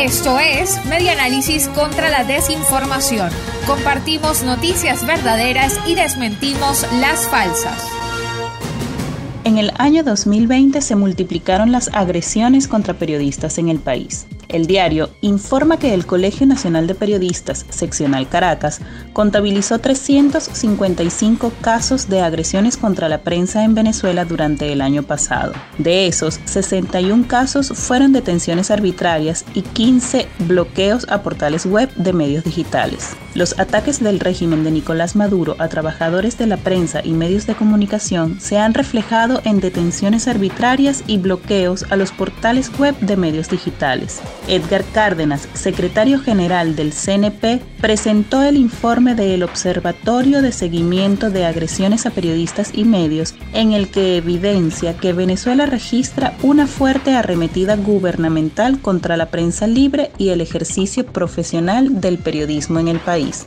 Esto es Medianálisis contra la desinformación. Compartimos noticias verdaderas y desmentimos las falsas. En el año 2020 se multiplicaron las agresiones contra periodistas en el país. El diario informa que el Colegio Nacional de Periodistas, seccional Caracas, contabilizó 355 casos de agresiones contra la prensa en Venezuela durante el año pasado. De esos, 61 casos fueron detenciones arbitrarias y 15 bloqueos a portales web de medios digitales. Los ataques del régimen de Nicolás Maduro a trabajadores de la prensa y medios de comunicación se han reflejado en detenciones arbitrarias y bloqueos a los portales web de medios digitales. Edgar Cárdenas, secretario general del CNP, presentó el informe del Observatorio de Seguimiento de Agresiones a Periodistas y Medios, en el que evidencia que Venezuela registra una fuerte arremetida gubernamental contra la prensa libre y el ejercicio profesional del periodismo en el país.